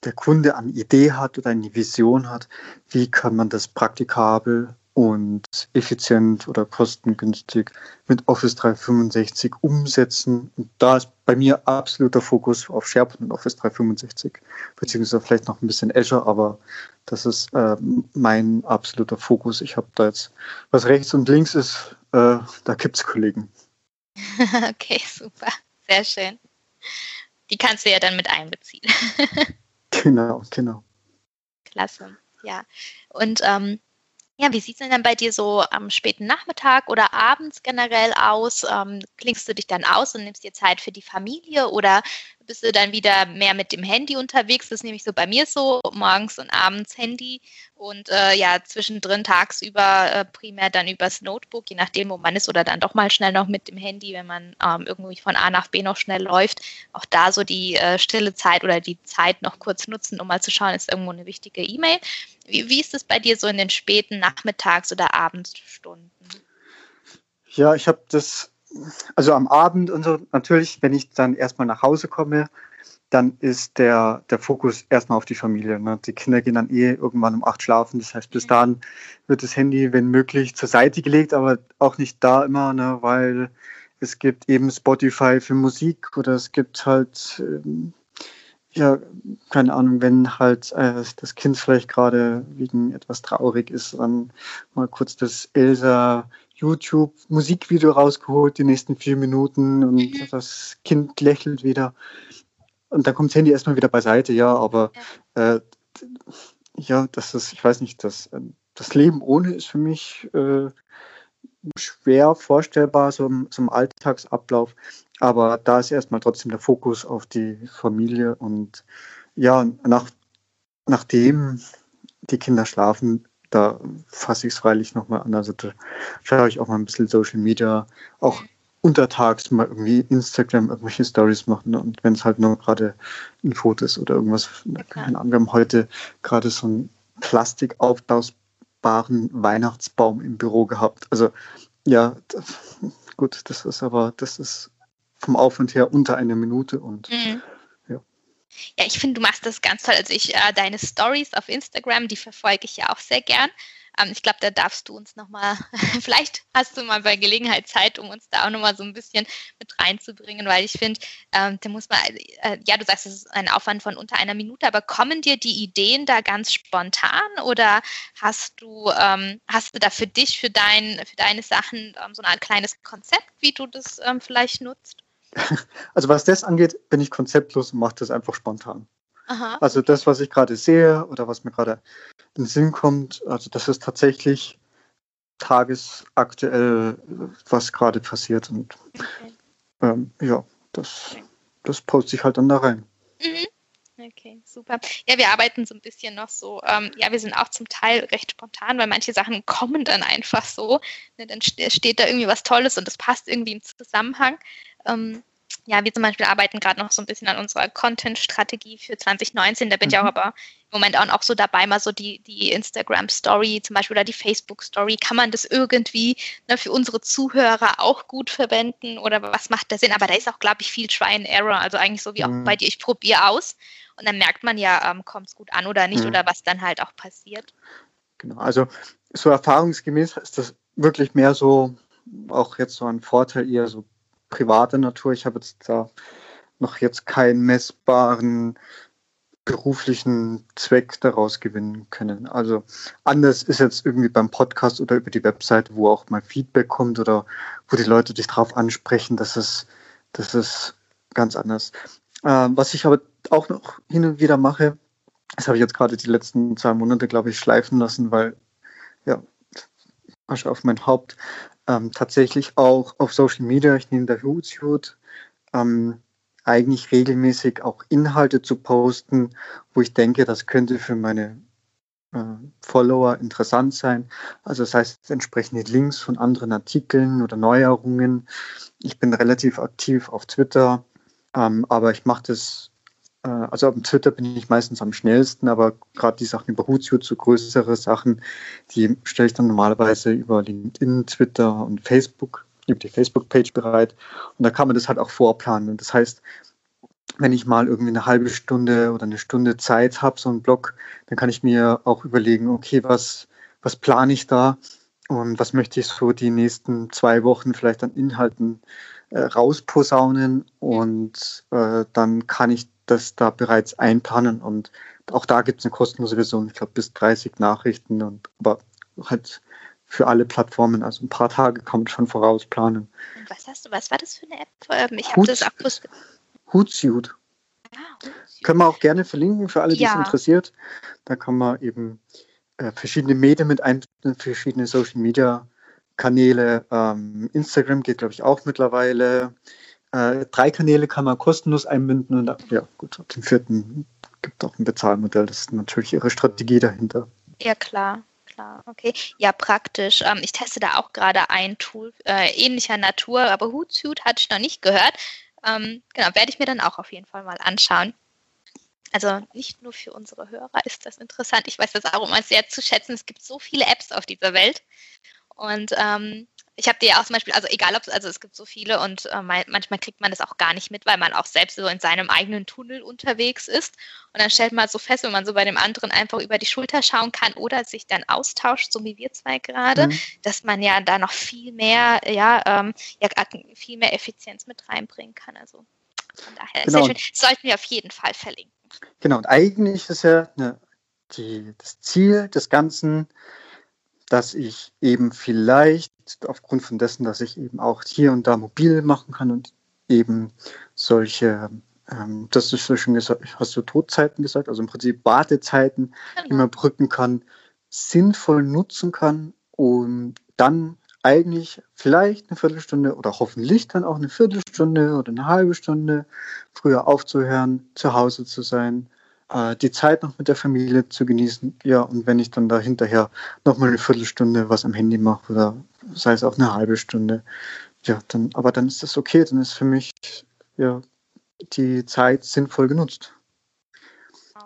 der Kunde an Idee hat oder eine Vision hat, wie kann man das praktikabel und effizient oder kostengünstig mit Office 365 umsetzen. Und da ist bei mir absoluter Fokus auf SharePoint und Office 365, beziehungsweise vielleicht noch ein bisschen Azure, aber das ist äh, mein absoluter Fokus. Ich habe da jetzt, was rechts und links ist, äh, da gibt es Kollegen. okay, super. Sehr schön. die kannst du ja dann mit einbeziehen. genau, genau. Klasse, ja. Und ähm, ja, wie sieht es denn dann bei dir so am späten Nachmittag oder abends generell aus? Ähm, klingst du dich dann aus und nimmst dir Zeit für die Familie oder bist du dann wieder mehr mit dem Handy unterwegs. Das ist nämlich so bei mir so, morgens und abends Handy und äh, ja, zwischendrin tagsüber äh, primär dann übers Notebook, je nachdem, wo man ist, oder dann doch mal schnell noch mit dem Handy, wenn man ähm, irgendwie von A nach B noch schnell läuft. Auch da so die äh, stille Zeit oder die Zeit noch kurz nutzen, um mal zu schauen, ist irgendwo eine wichtige E-Mail. Wie, wie ist es bei dir so in den späten Nachmittags- oder Abendstunden? Ja, ich habe das also am Abend und so, natürlich, wenn ich dann erstmal nach Hause komme, dann ist der, der Fokus erstmal auf die Familie. Ne? Die Kinder gehen dann eh irgendwann um acht schlafen. Das heißt, bis dahin wird das Handy, wenn möglich, zur Seite gelegt, aber auch nicht da immer, ne? weil es gibt eben Spotify für Musik oder es gibt halt, ähm, ja, keine Ahnung, wenn halt äh, das Kind vielleicht gerade wegen etwas traurig ist, dann mal kurz das Elsa YouTube Musikvideo rausgeholt, die nächsten vier Minuten und mhm. das Kind lächelt wieder. Und dann kommt das Handy erstmal wieder beiseite, ja, aber ja. Äh, ja, das ist, ich weiß nicht, das, ähm, das Leben ohne ist für mich äh, schwer vorstellbar, so im, so im Alltagsablauf. Aber da ist erstmal trotzdem der Fokus auf die Familie und ja, nach, nachdem die Kinder schlafen, da fasse ich es freilich nochmal an. Also da schaue ich auch mal ein bisschen Social Media, auch untertags mal irgendwie Instagram irgendwelche Stories machen und wenn es halt nur gerade ein Foto ist oder irgendwas. Ja, keine Ahnung, wir haben heute gerade so einen plastikaufblasbaren Weihnachtsbaum im Büro gehabt. Also ja, gut, das ist aber, das ist vom Aufwand her unter einer Minute und mhm. Ja, ich finde, du machst das ganz toll. Also ich, äh, deine Stories auf Instagram, die verfolge ich ja auch sehr gern. Ähm, ich glaube, da darfst du uns nochmal, vielleicht hast du mal bei Gelegenheit Zeit, um uns da auch nochmal so ein bisschen mit reinzubringen, weil ich finde, ähm, da muss man, äh, ja, du sagst, es ist ein Aufwand von unter einer Minute, aber kommen dir die Ideen da ganz spontan oder hast du, ähm, hast du da für dich, für, dein, für deine Sachen ähm, so ein kleines Konzept, wie du das ähm, vielleicht nutzt? Also was das angeht, bin ich konzeptlos und mache das einfach spontan. Aha. Also das, was ich gerade sehe oder was mir gerade in den Sinn kommt, also das ist tatsächlich tagesaktuell, was gerade passiert. Und okay. ähm, ja, das, das poste ich halt dann da rein. Mhm. Okay, super. Ja, wir arbeiten so ein bisschen noch so. Ähm, ja, wir sind auch zum Teil recht spontan, weil manche Sachen kommen dann einfach so. Ne, dann steht da irgendwie was Tolles und das passt irgendwie im Zusammenhang. Ähm, ja, wir zum Beispiel arbeiten gerade noch so ein bisschen an unserer Content-Strategie für 2019. Da bin mhm. ich auch aber im Moment auch, so dabei, mal so die, die Instagram-Story zum Beispiel oder die Facebook-Story. Kann man das irgendwie ne, für unsere Zuhörer auch gut verwenden oder was macht da Sinn? Aber da ist auch, glaube ich, viel Try and Error. Also eigentlich so wie mhm. auch bei dir, ich probiere aus und dann merkt man ja, ähm, kommt es gut an oder nicht mhm. oder was dann halt auch passiert. Genau, also so erfahrungsgemäß ist das wirklich mehr so, auch jetzt so ein Vorteil eher so privater Natur. Ich habe jetzt da noch jetzt keinen messbaren beruflichen Zweck daraus gewinnen können. Also anders ist jetzt irgendwie beim Podcast oder über die Website, wo auch mal Feedback kommt oder wo die Leute dich drauf ansprechen. Das ist, das ist ganz anders. Äh, was ich aber auch noch hin und wieder mache, das habe ich jetzt gerade die letzten zwei Monate, glaube ich, schleifen lassen, weil ja, Asche auf mein Haupt ähm, tatsächlich auch auf Social Media, ich nehme der Hootsuite, ähm, eigentlich regelmäßig auch Inhalte zu posten, wo ich denke, das könnte für meine äh, Follower interessant sein. Also das heißt entsprechende Links von anderen Artikeln oder Neuerungen. Ich bin relativ aktiv auf Twitter, ähm, aber ich mache das also auf Twitter bin ich meistens am schnellsten, aber gerade die Sachen über Hootsuite, so größere Sachen, die stelle ich dann normalerweise über LinkedIn, Twitter und Facebook, über die Facebook-Page bereit. Und da kann man das halt auch vorplanen. Und das heißt, wenn ich mal irgendwie eine halbe Stunde oder eine Stunde Zeit habe, so einen Blog, dann kann ich mir auch überlegen, okay, was, was plane ich da und was möchte ich so die nächsten zwei Wochen vielleicht an Inhalten äh, rausposaunen und äh, dann kann ich das da bereits einplanen und auch da gibt es eine kostenlose Version, ich glaube bis 30 Nachrichten und aber halt für alle Plattformen, also ein paar Tage kann man schon vorausplanen. Und was hast du, was war das für eine App? Ähm, ich habe das auch Hootsuite. können wir auch gerne verlinken für alle, die Ja. es interessiert. Da kann man eben äh, verschiedene Medien mit ein, verschiedene Social Media Kanäle. Ähm, Instagram geht, glaube ich, auch mittlerweile. Äh, drei Kanäle kann man kostenlos einbinden und ja, gut, ab dem vierten gibt auch ein Bezahlmodell. Das ist natürlich ihre Strategie dahinter. Ja, klar, klar, okay. Ja, praktisch. Ähm, ich teste da auch gerade ein Tool äh, ähnlicher Natur, aber Hootsuite hatte ich noch nicht gehört. Ähm, genau, werde ich mir dann auch auf jeden Fall mal anschauen. Also nicht nur für unsere Hörer ist das interessant. Ich weiß das auch immer sehr zu schätzen. Es gibt so viele Apps auf dieser Welt. Und ähm, ich habe dir ja auch zum Beispiel, also egal ob es, also es gibt so viele und äh, manchmal kriegt man das auch gar nicht mit, weil man auch selbst so in seinem eigenen Tunnel unterwegs ist. Und dann stellt man so fest, wenn man so bei dem anderen einfach über die Schulter schauen kann oder sich dann austauscht, so wie wir zwei gerade, Mhm. dass man ja da noch viel mehr, ja, ähm, ja, viel mehr Effizienz mit reinbringen kann. Also von daher Genau. sehr schön. Sollten wir auf jeden Fall verlinken. Genau, und eigentlich ist ja ne, die, das Ziel des Ganzen, dass ich eben vielleicht aufgrund von dessen, dass ich eben auch hier und da mobil machen kann und eben solche, ähm, das ist ja schon gesagt, hast du Todzeiten gesagt, also im Prinzip Wartezeiten, die Genau. man brücken kann, sinnvoll nutzen kann, um dann eigentlich vielleicht eine Viertelstunde oder hoffentlich dann auch eine Viertelstunde oder eine halbe Stunde früher aufzuhören, zu Hause zu sein, äh, die Zeit noch mit der Familie zu genießen. Ja, und wenn ich dann da hinterher nochmal eine Viertelstunde was am Handy mache oder sei es auch eine halbe Stunde, ja, dann, aber dann ist das okay, dann ist für mich ja die Zeit sinnvoll genutzt.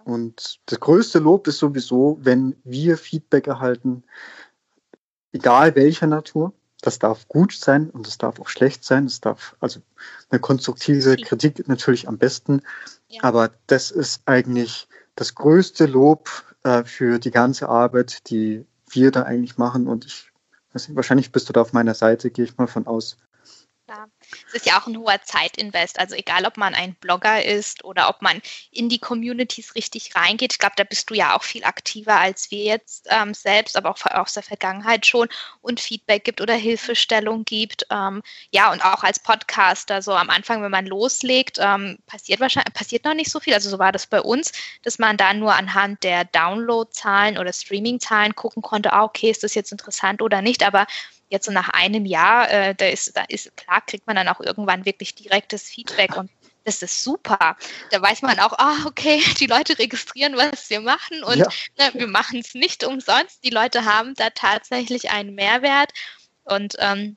Und das größte Lob ist sowieso, wenn wir Feedback erhalten, egal welcher Natur. Das darf gut sein und es darf auch schlecht sein. Es darf also eine konstruktive Kritik natürlich am besten. Ja. Aber das ist eigentlich das größte Lob äh, für die ganze Arbeit, die wir da eigentlich machen. Und ich weiß nicht, wahrscheinlich bist du da auf meiner Seite, gehe ich mal von aus. Es ist ja auch ein hoher Zeitinvest. Also egal, ob man ein Blogger ist oder ob man in die Communities richtig reingeht. Ich glaube, da bist du ja auch viel aktiver als wir jetzt ähm, selbst, aber auch aus der Vergangenheit schon und Feedback gibt oder Hilfestellung gibt. Ähm, ja, und auch als Podcaster, so am Anfang, wenn man loslegt, ähm, passiert wahrscheinlich passiert noch nicht so viel. Also so war das bei uns, dass man da nur anhand der Downloadzahlen oder Streamingzahlen gucken konnte, ah, okay, ist das jetzt interessant oder nicht. Aber jetzt so nach einem Jahr, äh, da ist, da ist klar, kriegt man dann auch irgendwann wirklich direktes Feedback und das ist super. Da weiß man auch, ah, okay, die Leute registrieren, was wir machen und Ja. ne, wir machen es nicht umsonst. Die Leute haben da tatsächlich einen Mehrwert und ähm,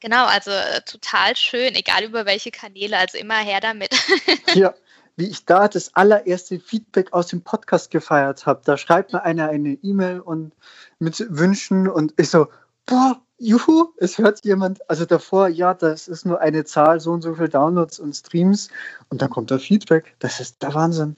genau, also äh, total schön, egal über welche Kanäle, also immer her damit. Hier, wie ich da das allererste Feedback aus dem Podcast gefeiert habe. Da schreibt mir einer eine E-Mail und mit Wünschen und ich so, boah, juhu, es hört jemand. Also davor, ja, das ist nur eine Zahl, so und so viel Downloads und Streams und dann kommt da Feedback. Das ist der Wahnsinn.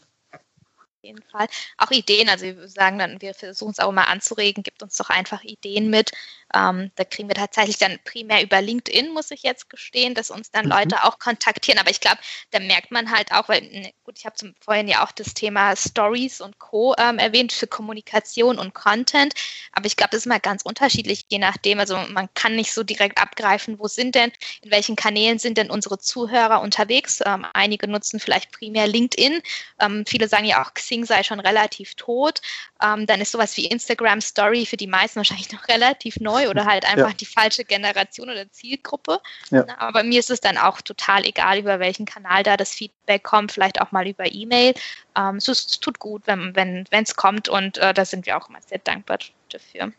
Auf jeden Fall. Auch Ideen, also wir sagen dann, wir versuchen es auch immer anzuregen, gibt uns doch einfach Ideen mit. Ähm, da kriegen wir tatsächlich dann primär über LinkedIn, muss ich jetzt gestehen, dass uns dann Mhm. Leute auch kontaktieren. Aber ich glaube, da merkt man halt auch, weil, ne, gut, ich habe zum vorhin ja auch das Thema Stories und Co. Ähm, erwähnt für Kommunikation und Content. Aber ich glaube, das ist mal ganz unterschiedlich, je nachdem. Also man kann nicht so direkt abgreifen, wo sind denn, in welchen Kanälen sind denn unsere Zuhörer unterwegs. Ähm, einige nutzen vielleicht primär LinkedIn. Ähm, viele sagen ja auch, Xing sei schon relativ tot. Ähm, dann ist sowas wie Instagram Story für die meisten wahrscheinlich noch relativ neu oder halt einfach Ja. die falsche Generation oder Zielgruppe. Ja. Aber mir ist es dann auch total egal, über welchen Kanal da das Feedback kommt, vielleicht auch mal über E-Mail. Ähm, es, es tut gut, wenn wenn wenn, es kommt und äh, da sind wir auch immer sehr dankbar dafür.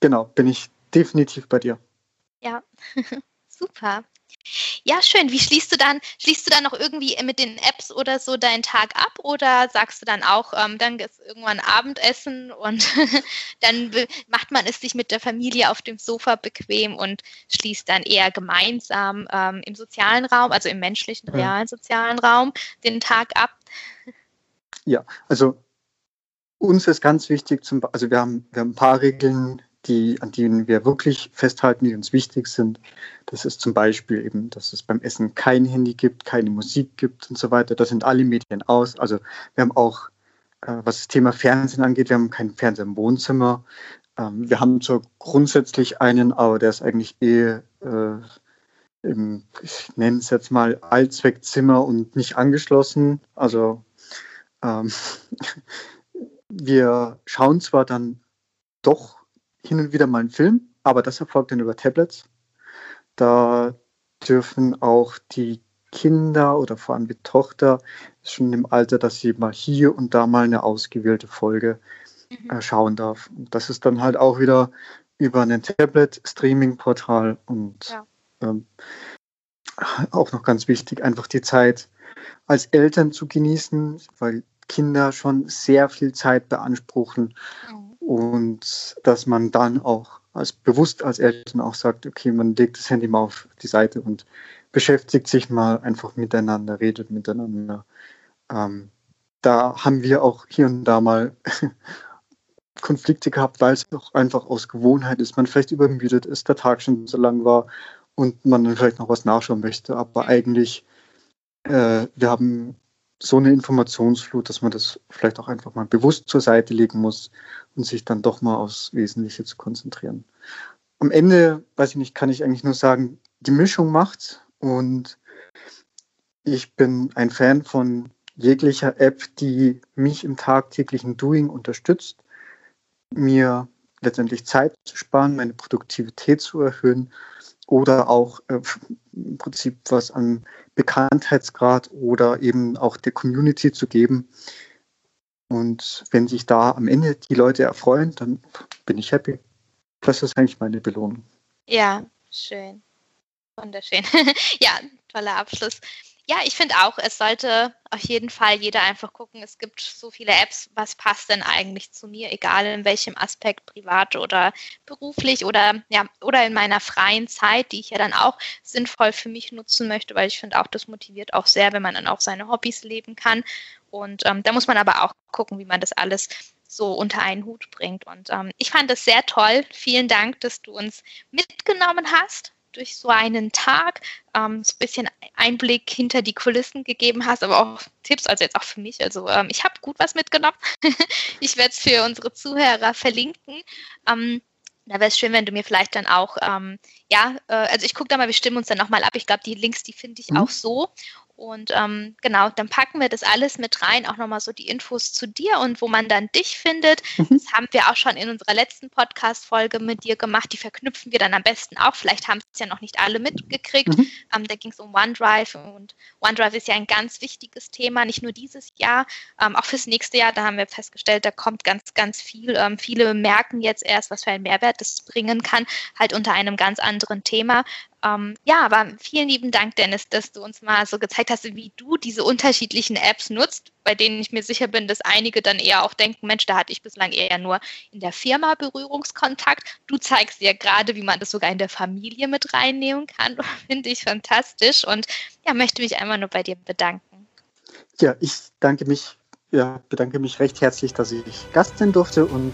Genau, bin ich definitiv bei dir. Ja, super. Ja, schön. Wie schließt du dann, schließt du dann noch irgendwie mit den Apps oder so deinen Tag ab oder sagst du dann auch, ähm, dann ist irgendwann Abendessen und dann macht man es sich mit der Familie auf dem Sofa bequem und schließt dann eher gemeinsam ähm, im sozialen Raum, also im menschlichen, realen sozialen Raum, den Tag ab? Ja, also uns ist ganz wichtig, zum, also wir haben, wir haben ein paar Regeln, die, an denen wir wirklich festhalten, die uns wichtig sind. Das ist zum Beispiel eben, dass es beim Essen kein Handy gibt, keine Musik gibt und so weiter. Da sind alle Medien aus. Also wir haben auch, äh, was das Thema Fernsehen angeht, wir haben keinen Fernseher im Wohnzimmer. Ähm, wir haben zwar grundsätzlich einen, aber der ist eigentlich eh äh, im, ich nenne es jetzt mal Allzweckzimmer und nicht angeschlossen. Also ähm, wir schauen zwar dann doch hin und wieder mal einen Film, aber das erfolgt dann über Tablets. Da dürfen auch die Kinder oder vor allem die Tochter schon im Alter, dass sie mal hier und da mal eine ausgewählte Folge mhm. äh, schauen darf. Und das ist dann halt auch wieder über ein Tablet-Streaming-Portal und ja. ähm, auch noch ganz wichtig, einfach die Zeit als Eltern zu genießen, weil Kinder schon sehr viel Zeit beanspruchen mhm. Und dass man dann auch als bewusst als Eltern auch sagt, okay, man legt das Handy mal auf die Seite und beschäftigt sich mal einfach miteinander, redet miteinander. Ähm, da haben wir auch hier und da mal Konflikte gehabt, weil es auch einfach aus Gewohnheit ist, man vielleicht übermüdet ist, der Tag schon so lang war und man dann vielleicht noch was nachschauen möchte. Aber eigentlich, äh, wir haben so eine Informationsflut, dass man das vielleicht auch einfach mal bewusst zur Seite legen muss und sich dann doch mal aufs Wesentliche zu konzentrieren. Am Ende, weiß ich nicht, kann ich eigentlich nur sagen, die Mischung macht und ich bin ein Fan von jeglicher App, die mich im tagtäglichen Doing unterstützt, mir letztendlich Zeit zu sparen, meine Produktivität zu erhöhen oder auch äh, im Prinzip was an Bekanntheitsgrad oder eben auch der Community zu geben. Und wenn sich da am Ende die Leute erfreuen, dann bin ich happy. Das ist eigentlich meine Belohnung. Ja, schön. Wunderschön. ja, toller Abschluss. Ja, ich finde auch, es sollte auf jeden Fall jeder einfach gucken. Es gibt so viele Apps, was passt denn eigentlich zu mir, egal in welchem Aspekt, privat oder beruflich oder ja, oder in meiner freien Zeit, die ich ja dann auch sinnvoll für mich nutzen möchte, weil ich finde auch, das motiviert auch sehr, wenn man dann auch seine Hobbys leben kann. Und ähm, da muss man aber auch gucken, wie man das alles so unter einen Hut bringt. Und ähm, ich fand das sehr toll. Vielen Dank, dass du uns mitgenommen hast durch so einen Tag ähm, so ein bisschen Einblick hinter die Kulissen gegeben hast, aber auch Tipps, also jetzt auch für mich. Also ähm, ich habe gut was mitgenommen. ich werde es für unsere Zuhörer verlinken. Ähm, da wäre es schön, wenn du mir vielleicht dann auch, ähm, ja, äh, also ich gucke da mal, wir stimmen uns dann nochmal ab. Ich glaube, die Links, die finde ich mhm. auch so. Und ähm, genau, dann packen wir das alles mit rein, auch nochmal so die Infos zu dir und wo man dann dich findet. Mhm. Das haben wir auch schon in unserer letzten Podcast-Folge mit dir gemacht. Die verknüpfen wir dann am besten auch. Vielleicht haben es ja noch nicht alle mitgekriegt. Mhm. Ähm, da ging es um OneDrive und OneDrive ist ja ein ganz wichtiges Thema, nicht nur dieses Jahr, ähm, auch fürs nächste Jahr. Da haben wir festgestellt, da kommt ganz, ganz viel. Ähm, viele merken jetzt erst, was für einen Mehrwert das bringen kann, halt unter einem ganz anderen Thema. Ähm, ja, aber vielen lieben Dank, Dennis, dass du uns mal so gezeigt hast, wie du diese unterschiedlichen Apps nutzt, bei denen ich mir sicher bin, dass einige dann eher auch denken, Mensch, da hatte ich bislang eher nur in der Firma Berührungskontakt. Du zeigst ja gerade, wie man das sogar in der Familie mit reinnehmen kann. Finde ich fantastisch und ja, möchte mich einmal nur bei dir bedanken. Ja, ich danke mich, ja, bedanke mich recht herzlich, dass ich Gast sein durfte und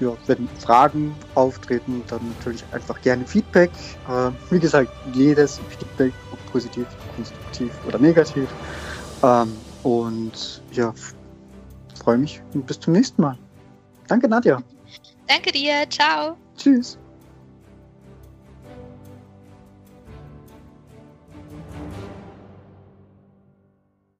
ja, wenn Fragen auftreten, dann natürlich einfach gerne Feedback. Äh, wie gesagt, jedes Feedback, ob positiv, konstruktiv oder negativ. Ähm, und ja, freue mich und bis zum nächsten Mal. Danke, Nadja. Danke dir. Ciao. Tschüss.